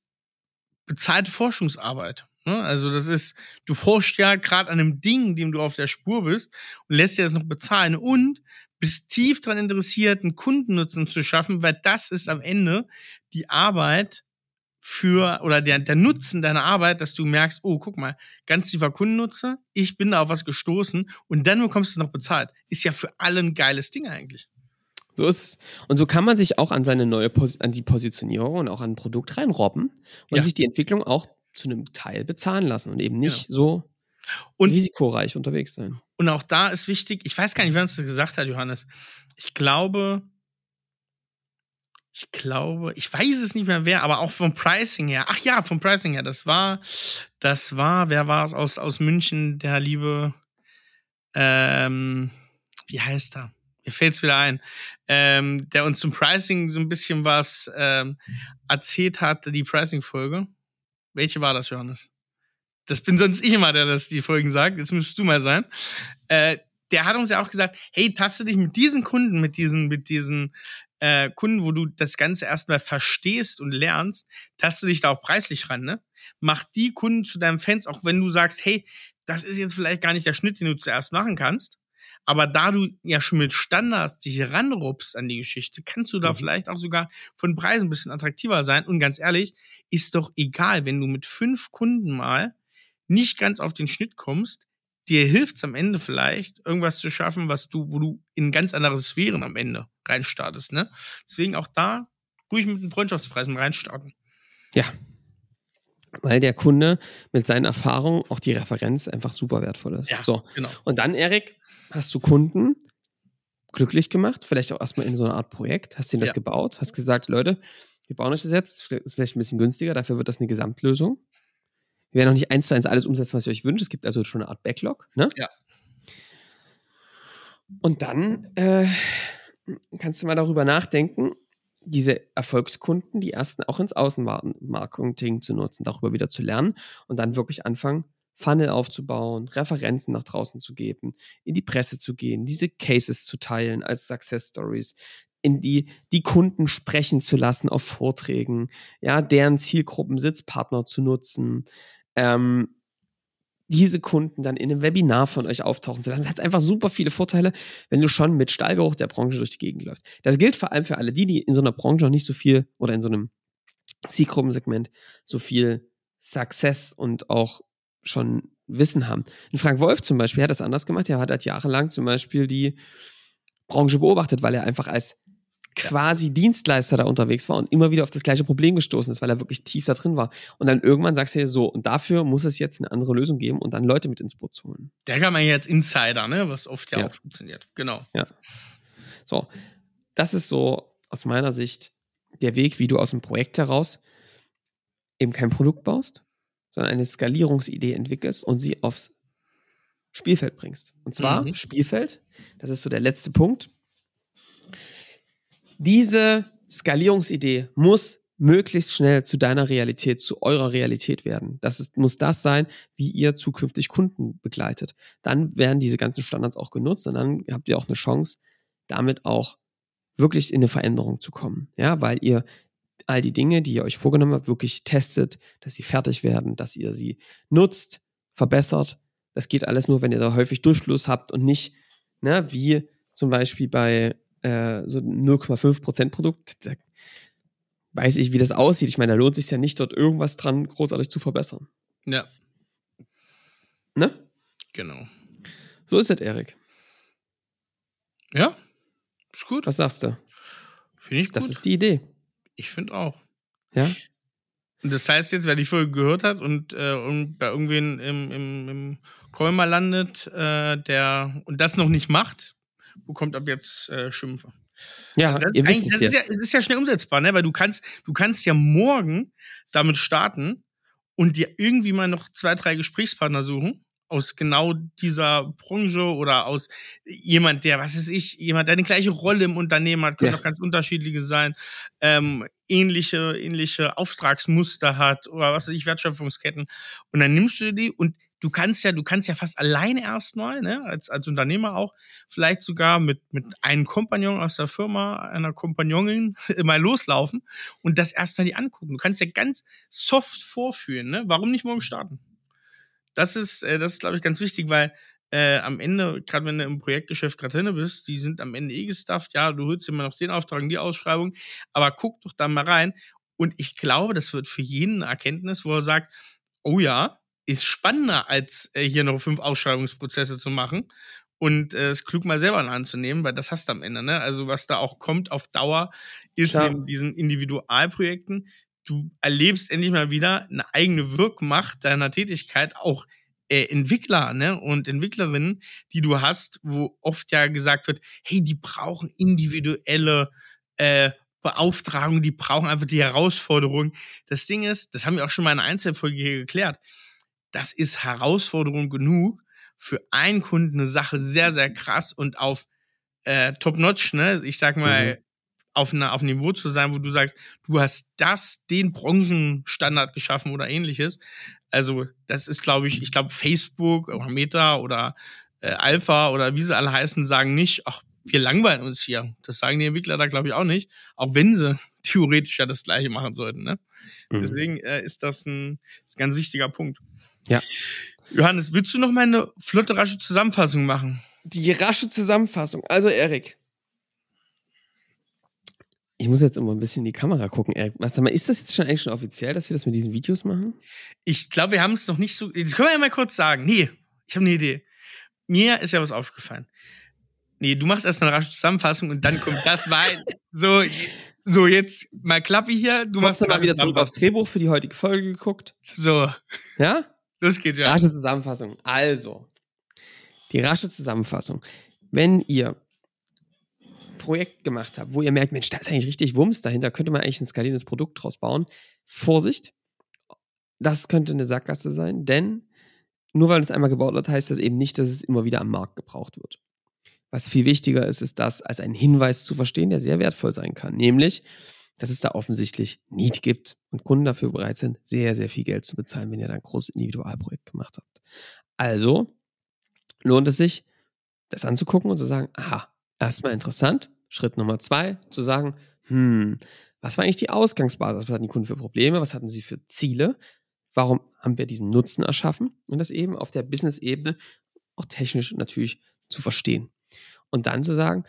bezahlte Forschungsarbeit. Ne? Also das ist, du forschst ja gerade an einem Ding, dem du auf der Spur bist und lässt dir das noch bezahlen und bist tief daran interessiert, einen Kundennutzen zu schaffen, weil das ist am Ende die Arbeit für oder der, der Nutzen deiner Arbeit, dass du merkst, oh, guck mal, ganz tiefer Kundennutzer, ich bin da auf was gestoßen und dann bekommst du es noch bezahlt. Ist ja für alle ein geiles Ding eigentlich. So ist es. Und so kann man sich auch an seine neue, Pos an die Positionierung und auch an ein Produkt reinrobben und ja. sich die Entwicklung auch zu einem Teil bezahlen lassen und eben nicht genau. so und, risikoreich unterwegs sein. Und auch da ist wichtig, ich weiß gar nicht, wer uns das gesagt hat, Johannes. Ich glaube, ich glaube, ich weiß es nicht mehr wer, aber auch vom Pricing her. Ach ja, vom Pricing her. Das war, das war, wer war es aus, aus München, der liebe, ähm, wie heißt er? Mir fällt es wieder ein, ähm, der uns zum Pricing so ein bisschen was ähm, erzählt hatte, die Pricing-Folge. Welche war das, Johannes? Das bin sonst ich immer, der das die Folgen sagt. Jetzt müsstest du mal sein. Äh, der hat uns ja auch gesagt, hey, taste dich mit diesen Kunden, mit diesen, mit diesen äh, Kunden, wo du das Ganze erstmal verstehst und lernst, taste dich da auch preislich ran, ne? Mach die Kunden zu deinen Fans, auch wenn du sagst, hey, das ist jetzt vielleicht gar nicht der Schnitt, den du zuerst machen kannst. Aber da du ja schon mit Standards dich ranrupst an die Geschichte, kannst du da mhm. vielleicht auch sogar von Preisen ein bisschen attraktiver sein. Und ganz ehrlich, ist doch egal, wenn du mit fünf Kunden mal nicht ganz auf den Schnitt kommst, dir hilft es am Ende vielleicht, irgendwas zu schaffen, was du, wo du in ganz andere Sphären am Ende reinstartest. Ne? Deswegen auch da ruhig mit den Freundschaftspreisen reinstarten. Ja. Weil der Kunde mit seinen Erfahrungen auch die Referenz einfach super wertvoll ist. Ja, so. genau. Und dann, Erik, hast du Kunden glücklich gemacht, vielleicht auch erstmal in so einer Art Projekt, hast ihnen das ja. gebaut, hast gesagt, Leute, wir bauen euch das jetzt, ist vielleicht ein bisschen günstiger, dafür wird das eine Gesamtlösung. Wir werden noch nicht eins zu eins alles umsetzen, was ihr euch wünscht. Es gibt also schon eine Art Backlog. Ne? Ja. Und dann äh, kannst du mal darüber nachdenken, diese Erfolgskunden, die ersten auch ins Außenmarketing zu nutzen, darüber wieder zu lernen und dann wirklich anfangen, Funnel aufzubauen, Referenzen nach draußen zu geben, in die Presse zu gehen, diese Cases zu teilen als Success Stories, in die, die Kunden sprechen zu lassen auf Vorträgen, ja, deren Zielgruppen Sitzpartner zu nutzen, ähm, diese Kunden dann in einem Webinar von euch auftauchen zu lassen. Das hat einfach super viele Vorteile, wenn du schon mit Stallgeruch der Branche durch die Gegend läufst. Das gilt vor allem für alle die, die in so einer Branche noch nicht so viel oder in so einem Zielgruppensegment so viel Success und auch schon Wissen haben. Und Frank Wolf zum Beispiel hat das anders gemacht. Er hat halt jahrelang zum Beispiel die Branche beobachtet, weil er einfach als quasi Dienstleister da unterwegs war und immer wieder auf das gleiche Problem gestoßen ist, weil er wirklich tief da drin war. Und dann irgendwann sagst du dir so, und dafür muss es jetzt eine andere Lösung geben und dann Leute mit ins Boot zu holen. Der kann man jetzt Insider, ne? was oft ja, ja. auch funktioniert. Genau. Ja. So, das ist so aus meiner Sicht der Weg, wie du aus dem Projekt heraus eben kein Produkt baust, sondern eine Skalierungsidee entwickelst und sie aufs Spielfeld bringst. Und zwar mhm. Spielfeld, das ist so der letzte Punkt diese Skalierungsidee muss möglichst schnell zu deiner Realität, zu eurer Realität werden. Das ist, muss das sein, wie ihr zukünftig Kunden begleitet. Dann werden diese ganzen Standards auch genutzt und dann habt ihr auch eine Chance, damit auch wirklich in eine Veränderung zu kommen. Ja, weil ihr all die Dinge, die ihr euch vorgenommen habt, wirklich testet, dass sie fertig werden, dass ihr sie nutzt, verbessert. Das geht alles nur, wenn ihr da häufig Durchfluss habt und nicht, ne, wie zum Beispiel bei äh, so 0,5% Produkt, da weiß ich, wie das aussieht. Ich meine, da lohnt sich ja nicht, dort irgendwas dran großartig zu verbessern. Ja. Ne? Genau. So ist es, Erik. Ja, ist gut. Was sagst du? Finde ich gut. Das ist die Idee. Ich finde auch. Ja. Und das heißt jetzt, wer die Folge gehört hat und, äh, und bei irgendwen im, im, im Kolmer landet, äh, der und das noch nicht macht, bekommt ab jetzt äh, Schimpfe. Ja, also das, ihr wisst es jetzt. Ist ja, es ist ja schnell umsetzbar, ne? weil du kannst, du kannst ja morgen damit starten und dir irgendwie mal noch zwei, drei Gesprächspartner suchen aus genau dieser Branche oder aus jemand, der, was weiß ich, jemand, der eine gleiche Rolle im Unternehmen hat, können ja. auch ganz unterschiedliche sein, ähm, ähnliche, ähnliche Auftragsmuster hat oder was weiß ich, Wertschöpfungsketten. Und dann nimmst du die und du kannst ja, du kannst ja fast alleine erstmal, ne, als, als Unternehmer auch, vielleicht sogar mit, mit einem Kompagnon aus der Firma, einer Kompagnonin mal loslaufen und das erstmal die angucken. Du kannst ja ganz soft vorführen, ne? Warum nicht morgen starten? Das ist, äh, das ist, glaube ich, ganz wichtig, weil äh, am Ende, gerade wenn du im Projektgeschäft gerade drin bist, die sind am Ende eh gestafft, ja, du holst immer noch den Auftrag und die Ausschreibung, aber guck doch da mal rein. Und ich glaube, das wird für jeden eine Erkenntnis, wo er sagt, oh ja, ist spannender, als äh, hier noch fünf Ausschreibungsprozesse zu machen und äh, es klug mal selber anzunehmen, weil das hast du am Ende. Ne? Also was da auch kommt auf Dauer, ist in diesen Individualprojekten, du erlebst endlich mal wieder eine eigene Wirkmacht deiner Tätigkeit, auch äh, Entwickler ne, und Entwicklerinnen, die du hast, wo oft ja gesagt wird, hey, die brauchen individuelle äh, Beauftragung, die brauchen einfach die Herausforderung. Das Ding ist, das haben wir auch schon mal in einer Einzelfolge hier geklärt, das ist Herausforderung genug für einen Kunden eine Sache sehr, sehr krass und auf äh, Top-Notch, ne? Ich sag mal, mhm. auf, einer, auf einem Niveau zu sein, wo du sagst, du hast das, den Branchenstandard geschaffen oder ähnliches. Also, das ist, glaube ich, ich glaube, Facebook oder Meta oder äh, Alpha oder wie sie alle heißen, sagen nicht, ach, wir langweilen uns hier. Das sagen die Entwickler da, glaube ich, auch nicht. Auch wenn sie theoretisch ja das Gleiche machen sollten. Ne? Mhm. Deswegen äh, ist das ein, ist ein ganz wichtiger Punkt. Ja. Johannes, willst du noch mal eine flotte, rasche Zusammenfassung machen? Die rasche Zusammenfassung. Also, Erik. Ich muss jetzt immer ein bisschen in die Kamera gucken, Erik. Sag mal, ist das jetzt schon eigentlich schon offiziell, dass wir das mit diesen Videos machen? Ich glaube, wir haben es noch nicht so. Das können wir ja mal kurz sagen. Nee, ich habe eine Idee. Mir ist ja was aufgefallen. Nee, du machst erstmal eine rasche Zusammenfassung und dann kommt das weiter. So, so, jetzt mal Klappe hier. Du machst dann mal wieder zurück aufs Drehbuch für die heutige Folge geguckt. So. Ja? Los geht's, ja. Rasche Zusammenfassung. Also, die rasche Zusammenfassung. Wenn ihr Projekt gemacht habt, wo ihr merkt, Mensch, da ist eigentlich richtig Wumms dahinter, könnte man eigentlich ein skalierendes Produkt draus bauen. Vorsicht, das könnte eine Sackgasse sein, denn nur weil es einmal gebaut wird, heißt das eben nicht, dass es immer wieder am Markt gebraucht wird. Was viel wichtiger ist, ist das als einen Hinweis zu verstehen, der sehr wertvoll sein kann. Nämlich, dass es da offensichtlich Need gibt und Kunden dafür bereit sind, sehr, sehr viel Geld zu bezahlen, wenn ihr da ein großes Individualprojekt gemacht habt. Also lohnt es sich, das anzugucken und zu sagen, aha, erstmal interessant. Schritt Nummer zwei, zu sagen, hm, was war eigentlich die Ausgangsbasis? Was hatten die Kunden für Probleme? Was hatten sie für Ziele? Warum haben wir diesen Nutzen erschaffen? Und das eben auf der Business-Ebene auch technisch natürlich zu verstehen. Und dann zu sagen,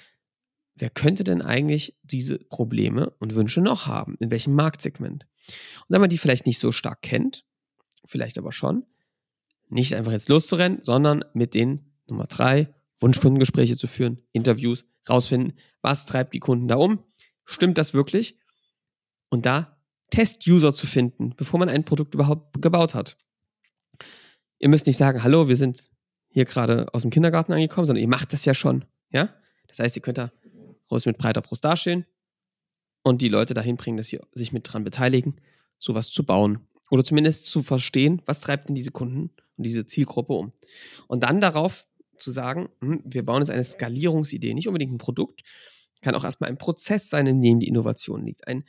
wer könnte denn eigentlich diese Probleme und Wünsche noch haben? In welchem Marktsegment? Und wenn man die vielleicht nicht so stark kennt, vielleicht aber schon, nicht einfach jetzt loszurennen, sondern mit den Nummer drei Wunschkundengespräche zu führen, Interviews, rausfinden, was treibt die Kunden da um? Stimmt das wirklich? Und da Test-User zu finden, bevor man ein Produkt überhaupt gebaut hat. Ihr müsst nicht sagen, hallo, wir sind hier gerade aus dem Kindergarten angekommen, sondern ihr macht das ja schon. Ja? Das heißt, ihr könnt da groß mit breiter Brust dastehen und die Leute dahin bringen, dass sie sich mit dran beteiligen, sowas zu bauen. Oder zumindest zu verstehen, was treibt denn diese Kunden und diese Zielgruppe um. Und dann darauf zu sagen, hm, wir bauen jetzt eine Skalierungsidee, nicht unbedingt ein Produkt, kann auch erstmal ein Prozess sein, in dem die Innovation liegt. Ein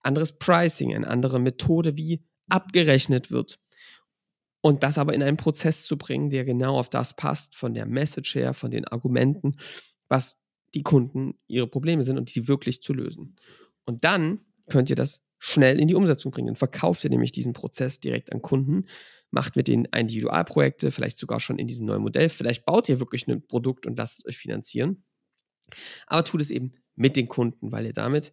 anderes Pricing, eine andere Methode, wie abgerechnet wird. Und das aber in einen Prozess zu bringen, der genau auf das passt, von der Message her, von den Argumenten, was die Kunden ihre Probleme sind und die wirklich zu lösen. Und dann könnt ihr das schnell in die Umsetzung bringen. Dann verkauft ihr nämlich diesen Prozess direkt an Kunden, macht mit denen Individualprojekte, vielleicht sogar schon in diesem neuen Modell. Vielleicht baut ihr wirklich ein Produkt und lasst es euch finanzieren. Aber tut es eben mit den Kunden, weil ihr damit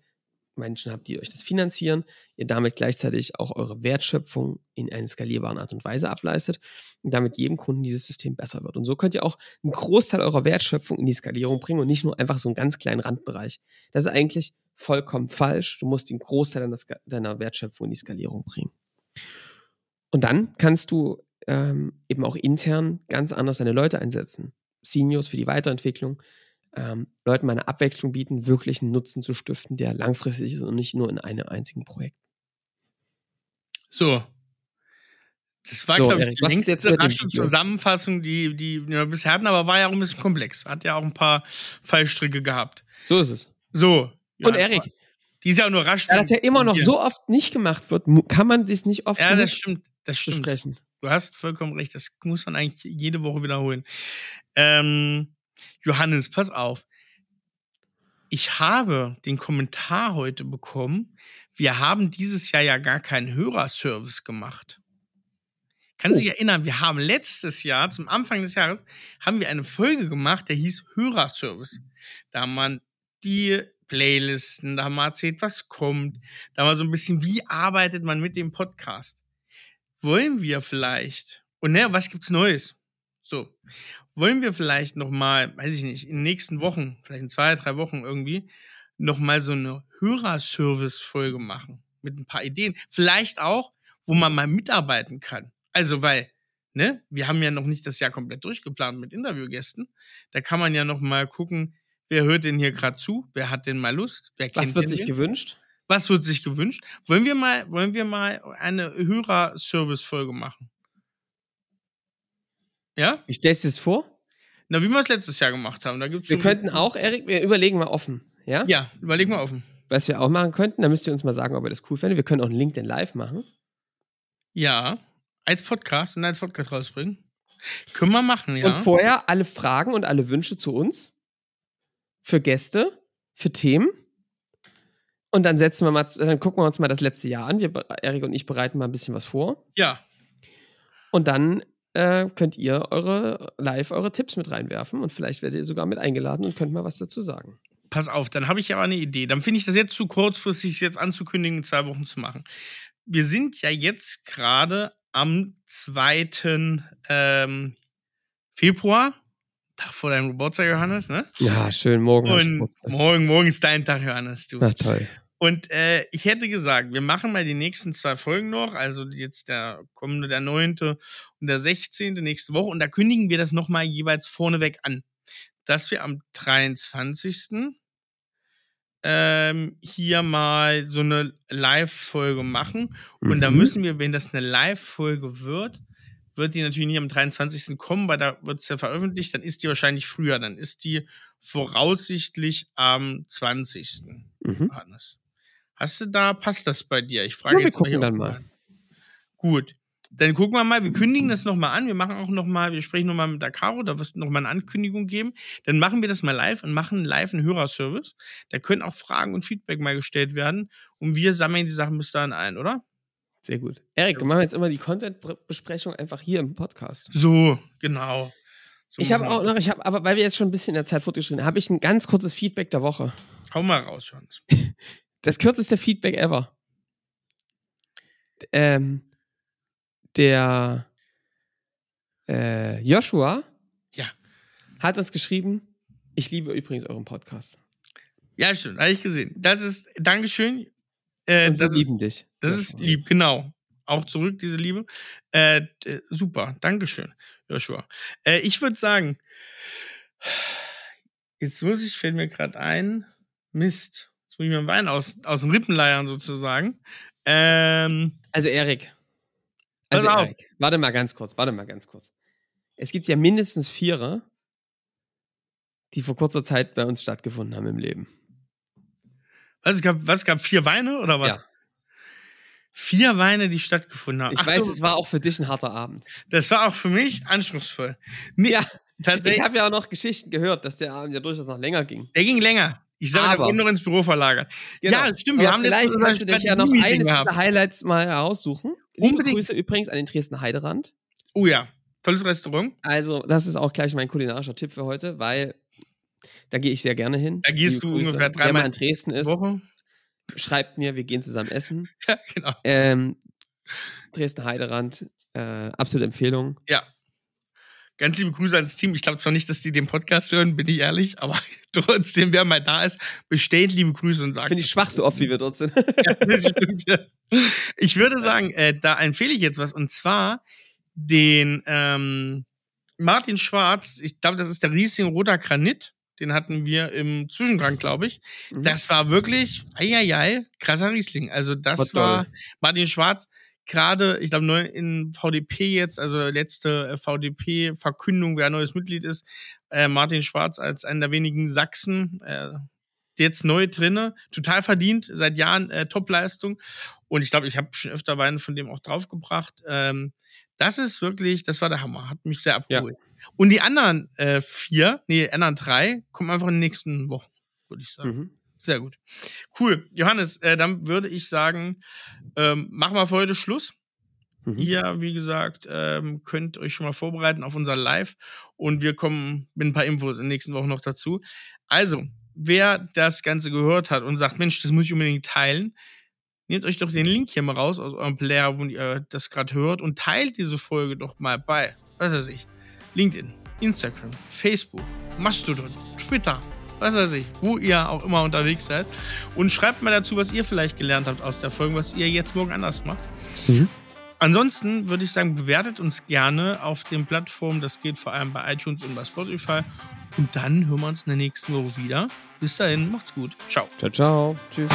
Menschen habt, die euch das finanzieren, ihr damit gleichzeitig auch eure Wertschöpfung in einer skalierbaren Art und Weise ableistet und damit jedem Kunden dieses System besser wird. Und so könnt ihr auch einen Großteil eurer Wertschöpfung in die Skalierung bringen und nicht nur einfach so einen ganz kleinen Randbereich. Das ist eigentlich vollkommen falsch. Du musst den Großteil deiner, deiner Wertschöpfung in die Skalierung bringen. Und dann kannst du ähm, eben auch intern ganz anders deine Leute einsetzen. Seniors für die Weiterentwicklung, ähm, Leuten mal eine Abwechslung bieten, wirklich einen Nutzen zu stiften, der langfristig ist und nicht nur in einem einzigen Projekt. So. Das war, So, glaube ich, die längste rasche? Zusammenfassung, die, die wir bisher hatten, aber war ja auch ein bisschen komplex. Hat ja auch ein paar Fallstricke gehabt. So ist es. So. Und ja, Erik, Die ist ja auch nur rasch. da das ja immer noch so oft nicht gemacht wird, kann man das nicht oft Ja, das stimmt. Das stimmt. besprechen. Du hast vollkommen recht. Das muss man eigentlich jede Woche wiederholen. Ähm, Johannes, pass auf. Ich habe den Kommentar heute bekommen. Wir haben dieses Jahr ja gar keinen Hörerservice gemacht. Kannst du Oh. dich erinnern, wir haben letztes Jahr, zum Anfang des Jahres, haben wir eine Folge gemacht, der hieß Hörerservice. Da haben wir die Playlisten, da haben wir erzählt, was kommt. Da haben wir so ein bisschen, wie arbeitet man mit dem Podcast. Wollen wir vielleicht, und ne, was gibt's Neues? So, wollen wir vielleicht noch mal, weiß ich nicht, in den nächsten Wochen, vielleicht in zwei, drei Wochen irgendwie, noch mal so eine Hörerservice-Folge machen mit ein paar Ideen. Vielleicht auch, wo man mal mitarbeiten kann. Also, weil, ne, wir haben ja noch nicht das Jahr komplett durchgeplant mit Interviewgästen. Da kann man ja noch mal gucken, wer hört denn hier gerade zu? Wer hat denn mal Lust? Wer kennt Was wird sich wen? gewünscht? Was wird sich gewünscht? Wollen wir mal, wollen wir mal eine Hörerservice-Folge machen? Ja? Wie stellst du es vor? Na, wie wir es letztes Jahr gemacht haben. Da gibt's Wir könnten auch, Erik, wir überlegen mal offen. Ja? Ja, überleg mal offen. Was wir auch machen könnten, da müsst ihr uns mal sagen, ob ihr das cool findet. Wir können auch ein LinkedIn Live machen. Ja. Als Podcast und als Podcast rausbringen. Können wir machen, ja. Und vorher alle Fragen und alle Wünsche zu uns. Für Gäste, für Themen. Und dann setzen wir mal, dann gucken wir uns mal das letzte Jahr an. Wir, Erik und ich bereiten mal ein bisschen was vor. ja. Und dann äh, könnt ihr eure live eure Tipps mit reinwerfen und vielleicht werdet ihr sogar mit eingeladen und könnt mal was dazu sagen. Pass auf, dann habe ich aber eine Idee. Dann finde ich das jetzt zu kurzfristig, jetzt anzukündigen, in zwei Wochen zu machen. Wir sind ja jetzt gerade am 2. Ähm, Februar, Tag vor deinem Geburtstag, Johannes, ne? Ja, schön, morgen. Und morgen, morgen ist dein Tag, Johannes, du. Na toll. Und äh, ich hätte gesagt, wir machen mal die nächsten zwei Folgen noch, also jetzt der kommende, der 9. und der 16. nächste Woche. Und da kündigen wir das nochmal jeweils vorneweg an, dass wir am 23. Ähm, hier mal so eine Live-Folge machen. Und da Mhm. müssen wir, wenn das eine Live-Folge wird, wird die natürlich nicht am 23. kommen, weil da wird es ja veröffentlicht, dann ist die wahrscheinlich früher. Dann ist die voraussichtlich am 20. Mhm. Johannes. Hast du da, passt das bei dir? Ich frage Ja, wir jetzt mal hier gucken dann auf- Gut. Dann gucken wir mal, wir kündigen das nochmal an. Wir machen auch nochmal, wir sprechen nochmal mit der Caro, da wird es nochmal eine Ankündigung geben. Dann machen wir das mal live und machen live einen Hörerservice. Da können auch Fragen und Feedback mal gestellt werden. Und wir sammeln die Sachen bis dahin ein, oder? Sehr gut. Erik, wir machen jetzt immer die Content-Besprechung einfach hier im Podcast. So, genau. So Ich habe auch wir noch, ich habe, aber weil wir jetzt schon ein bisschen in der Zeit fortgeschritten sind, habe ich ein ganz kurzes Feedback der Woche. Hau mal raus, Johannes. Das kürzeste Feedback ever. Ähm, der äh, Joshua Ja. hat uns geschrieben, ich liebe übrigens euren Podcast. Ja, stimmt, habe ich gesehen. Das ist, Dankeschön. Äh, Und wir das ist, lieben dich. Das ist Joshua. lieb, genau. Auch zurück, diese Liebe. Äh, super, Dankeschön, Joshua. Äh, ich würde sagen, jetzt muss ich, fällt mir gerade ein, Mist. Jetzt muss ich mir einen Wein aus, aus den Rippen leiern, sozusagen. Ähm, Also Erik. Also. Erik, warte mal ganz kurz, warte mal ganz kurz. Es gibt ja mindestens Vierer, die vor kurzer Zeit bei uns stattgefunden haben im Leben. was, es gab, was es gab vier Weine oder was? Ja. Vier Weine, die stattgefunden haben. Ich Ach weiß, es war auch für dich ein harter Abend. das war auch für mich anspruchsvoll. Nee, Ja, tatsächlich. ich habe ja auch noch Geschichten gehört, dass der Abend ja durchaus noch länger ging. der ging länger. Ich sage, Aber- wurde noch ins Büro verlagert. Ja, stimmt, wir Aber haben vielleicht kannst du dich ja noch eines dieser Highlights mal heraussuchen. Liebe Unbedingt. Grüße übrigens an den Dresden Heiderand. Oh ja, tolles Restaurant. Also, das ist auch gleich mein kulinarischer Tipp für heute, weil da gehe ich sehr gerne hin. Da gehst Liebe du Grüße. ungefähr dreimal mal in Dresden ist, Woche. schreibt mir, wir gehen zusammen essen. Ja, genau. Ähm, Dresden Heiderand, äh, absolute Empfehlung. Ja. Ganz liebe Grüße ans Team. Ich glaube zwar nicht, dass die den Podcast hören, bin ich ehrlich, aber trotzdem, wer mal da ist, bestellt liebe Grüße und sagt. Finde ich schwach, so oft wie wir dort sind. Ja. Ich würde sagen, äh, da empfehle ich jetzt was und zwar den ähm, Martin Schwarz. Ich glaube, das ist der Riesling Roter Granit. Den hatten wir im Zwischengang, glaube ich. Mhm. Das war wirklich, eieiei, krasser Riesling. Also, das War war. Martin Schwarz gerade, ich glaube, neu in VDP jetzt, also letzte äh, VDP-Verkündung, wer neues Mitglied ist, äh, Martin Schwarz als einer der wenigen Sachsen, äh, jetzt neu drinne, total verdient, seit Jahren äh, Topleistung. Und ich glaube, ich habe schon öfter Weine von dem auch draufgebracht. Ähm, das ist wirklich, das war der Hammer, hat mich sehr abgeholt. Ja. Und die anderen äh, vier, nee, anderen drei, kommen einfach in den nächsten Wochen, würde ich sagen. Mhm. Sehr gut. Cool. Johannes, äh, dann würde ich sagen, ähm, machen wir für heute Schluss. Mhm. Ihr, wie gesagt, ähm, könnt euch schon mal vorbereiten auf unser Live und wir kommen mit ein paar Infos in den nächsten Wochen noch dazu. Also, wer das Ganze gehört hat und sagt, Mensch, das muss ich unbedingt teilen, nehmt euch doch den Link hier mal raus aus eurem Player, wo ihr das gerade hört und teilt diese Folge doch mal bei, was weiß ich, LinkedIn, Instagram, Facebook, Mastodon, Twitter, was weiß ich, wo ihr auch immer unterwegs seid. Und schreibt mal dazu, was ihr vielleicht gelernt habt aus der Folge, was ihr jetzt morgen anders macht. Mhm. Ansonsten würde ich sagen, bewertet uns gerne auf den Plattformen. Das geht vor allem bei iTunes und bei Spotify. Und dann hören wir uns in der nächsten Woche wieder. Bis dahin, macht's gut. Ciao. Ciao, ciao. Tschüss.